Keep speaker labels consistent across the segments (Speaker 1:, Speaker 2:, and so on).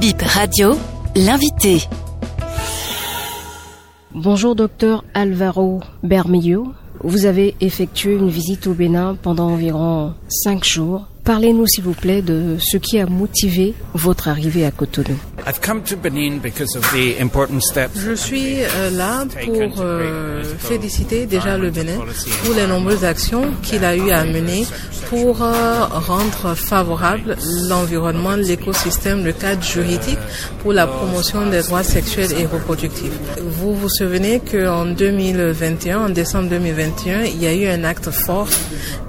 Speaker 1: Bip Radio, l'invité.
Speaker 2: Bonjour docteur Alvaro Bermillo. Vous avez effectué une visite au Bénin pendant environ cinq jours. Parlez-nous s'il vous plaît de ce qui a motivé votre arrivée à Cotonou.
Speaker 3: Je suis euh, là pour euh, féliciter déjà le Bénin pour les nombreuses actions qu'il a eu à mener pour euh, rendre favorable l'environnement, l'écosystème, le cadre juridique pour la promotion des droits sexuels et reproductifs. Vous vous souvenez qu'en 2021, en décembre 2021, il y a eu un acte fort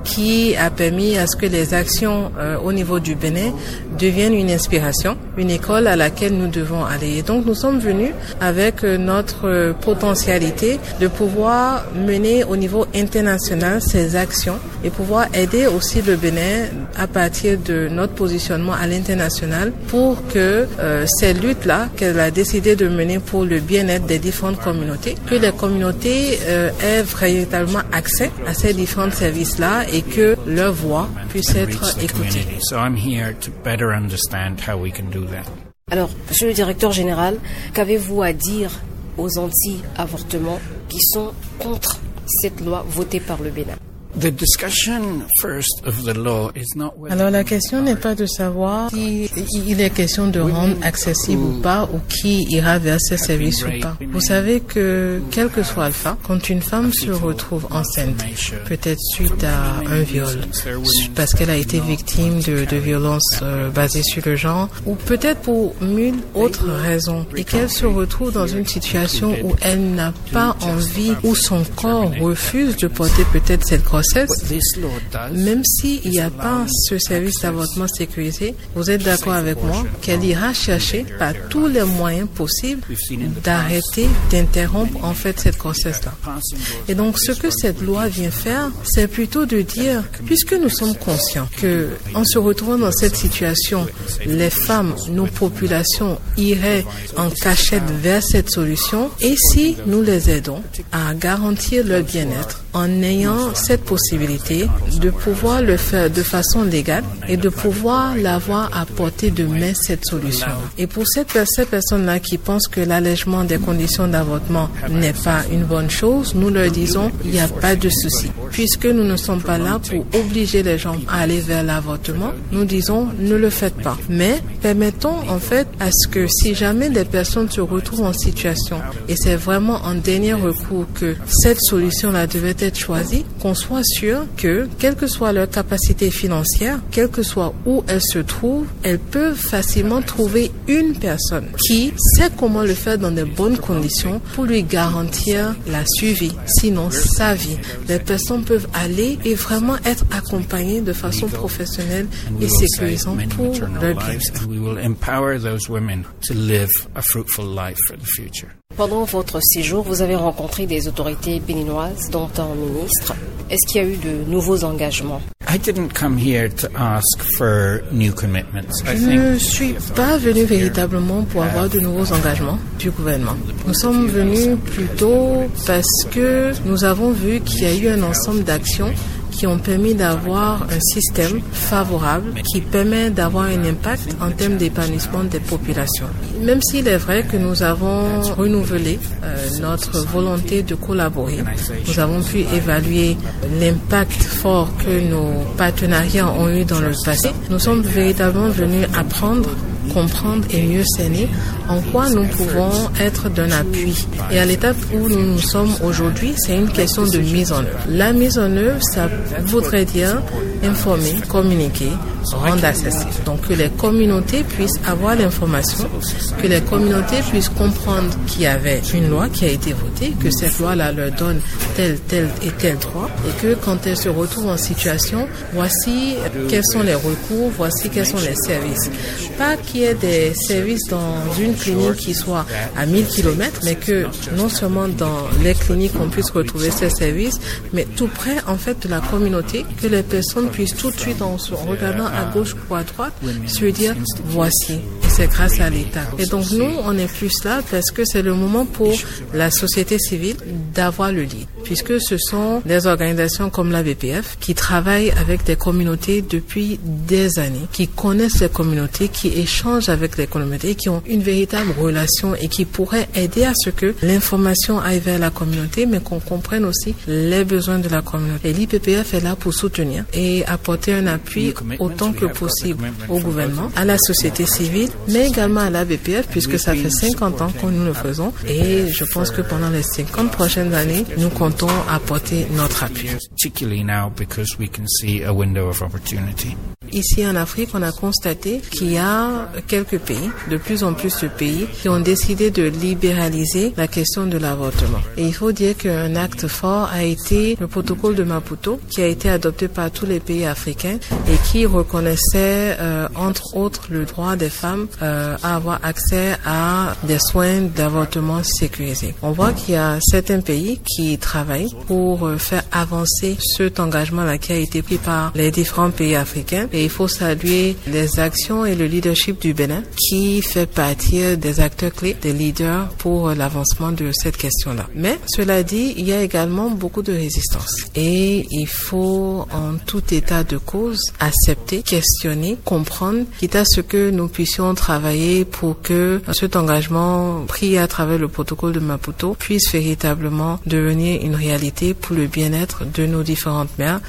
Speaker 3: qui a permis à ce que les actions euh, au niveau du Bénin deviennent une inspiration, une école à laquelle nous devons aller. Et donc nous sommes venus avec euh, notre euh, potentialité de pouvoir mener au niveau international ces actions et pouvoir aider aussi le Bénin à partir de notre positionnement à l'international pour que ces luttes-là qu'elle a décidé de mener pour le bien-être des différentes communautés, que les communautés aient véritablement accès à ces différents services-là et que leur voix puisse être écoutée.
Speaker 2: Alors, Monsieur le directeur général, qu'avez-vous à dire aux anti-avortements qui sont contre cette loi votée par le Bénin?
Speaker 3: Alors la question n'est pas de savoir si il est question de rendre accessible ou pas ou qui ira vers ces services ou pas. Vous savez que quel que soit le cas, quand une femme se retrouve enceinte, peut-être suite à un viol, parce qu'elle a été victime de, de violences euh, basées sur le genre, ou peut-être pour mille autres raisons, et qu'elle se retrouve dans une situation où elle n'a pas envie, ou son corps refuse de porter peut-être cette grossesse, même s'il n'y a pas ce service d'avortement sécurisé, vous êtes d'accord avec moi qu'elle ira chercher par tous les moyens possibles d'arrêter, d'interrompre en fait cette grossesse-là. Et donc ce que cette loi vient faire, c'est plutôt de dire, puisque nous sommes conscients que en se retrouvant dans cette situation, les femmes, nos populations iraient en cachette vers cette solution, et si nous les aidons à garantir leur bien-être en ayant cette possibilité de pouvoir le faire de façon légale et de pouvoir l'avoir à portée de main cette solution. Et pour cette, ces personnes-là qui pensent que l'allègement des conditions d'avortement n'est pas une bonne chose, nous leur disons il n'y a pas de souci. Puisque nous ne sommes pas là pour obliger les gens à aller vers l'avortement, nous disons ne le faites pas. Mais permettons en fait à ce que si jamais des personnes se retrouvent en situation et c'est vraiment en dernier recours que cette solution-là devait être choisie, qu'on soit sûr que, quelle que soit leur capacité financière, quel que soit où elles se trouvent, elles peuvent facilement trouver une personne qui sait comment le faire dans de bonnes conditions pour lui garantir la suivi, sinon sa vie. Les personnes peuvent aller et vraiment être accompagnées de façon professionnelle et sécurisante pour leur bien.
Speaker 2: Pendant votre séjour, vous avez rencontré des autorités béninoises, dont un ministre. Est-ce qu'il y a eu de nouveaux engagements?
Speaker 3: Je ne suis pas venu véritablement pour avoir de nouveaux engagements du gouvernement. Nous sommes venus plutôt parce que nous avons vu qu'il y a eu un ensemble d'actions qui ont permis d'avoir un système favorable qui permet d'avoir un impact en termes d'épanouissement des populations. Même s'il est vrai que nous avons renouvelé euh, notre volonté de collaborer, nous avons pu évaluer l'impact fort que nos partenariats ont eu dans le passé. Nous sommes véritablement venus apprendre comprendre et mieux cerner en quoi nous pouvons être d'un appui. Et à l'étape où nous nous sommes aujourd'hui, c'est une question de mise en œuvre. La mise en œuvre, ça voudrait dire informer, communiquer, rendre accessible. Donc que les communautés puissent avoir l'information, que les communautés puissent comprendre qu'il y avait une loi qui a été votée, que cette loi-là leur donne tel, tel et tel droit, et que quand elles se retrouvent en situation, voici quels sont les recours, voici quels sont les services. Pas qu'il y ait des services dans une clinique qui soit à 1000 km, mais que non seulement dans les cliniques on puisse retrouver ces services, mais tout près en fait de la communauté, que les personnes puissent tout de suite en, en regardant à gauche ou à droite se dire voici c'est grâce à l'État. Et donc nous, on est plus là parce que c'est le moment pour la société civile d'avoir le lead, puisque ce sont des organisations comme la VPF qui travaillent avec des communautés depuis des années, qui connaissent les communautés, qui échangent avec les communautés, qui ont une véritable relation et qui pourraient aider à ce que l'information aille vers la communauté, mais qu'on comprenne aussi les besoins de la communauté. Et l'IPPF est là pour soutenir et apporter un appui autant que possible au gouvernement, à la société civile, mais également à la VPF, puisque ça fait 50 ans que nous le faisons. Et je pense que pendant les 50 prochaines années, nous comptons apporter notre appui. Ici en Afrique, on a constaté qu'il y a quelques pays, de plus en plus de pays, qui ont décidé de libéraliser la question de l'avortement. Et il faut dire qu'un acte fort a été le protocole de Maputo, qui a été adopté par tous les pays africains et qui reconnaissait, euh, entre autres, le droit des femmes euh, à avoir accès à des soins d'avortement sécurisés. On voit qu'il y a certains pays qui travaillent pour euh, faire avancer cet engagement-là qui a été pris par les différents pays africains. Il faut saluer les actions et le leadership du Bénin qui fait partie des acteurs clés, des leaders pour l'avancement de cette question-là. Mais cela dit, il y a également beaucoup de résistance. Et il faut en tout état de cause accepter, questionner, comprendre, quitte à ce que nous puissions travailler pour que cet engagement pris à travers le protocole de Maputo puisse véritablement devenir une réalité pour le bien-être de nos différentes mères.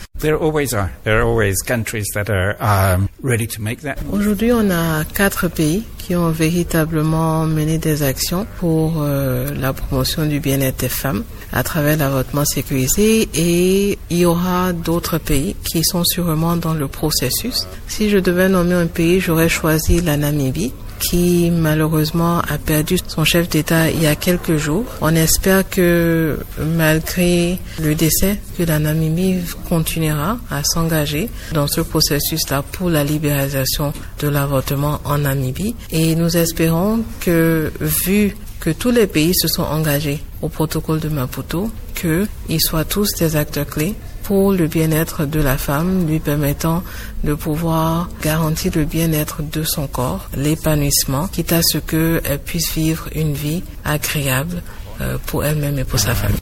Speaker 3: Aujourd'hui, on a quatre pays qui ont véritablement mené des actions pour euh, la promotion du bien-être des femmes à travers l'avortement sécurisé et il y aura d'autres pays qui sont sûrement dans le processus. Si je devais nommer un pays, j'aurais choisi la Namibie qui malheureusement a perdu son chef d'État il y a quelques jours. On espère que malgré le décès, que la Namibie continuera à s'engager dans ce processus-là pour la libéralisation de l'avortement en Namibie. Et nous espérons que vu que tous les pays se sont engagés au protocole de Maputo, qu'ils soient tous des acteurs clés pour le bien-être de la femme, lui permettant de pouvoir garantir le bien-être de son corps, l'épanouissement, quitte à ce qu'elle puisse vivre une vie agréable euh, pour elle-même et pour sa famille.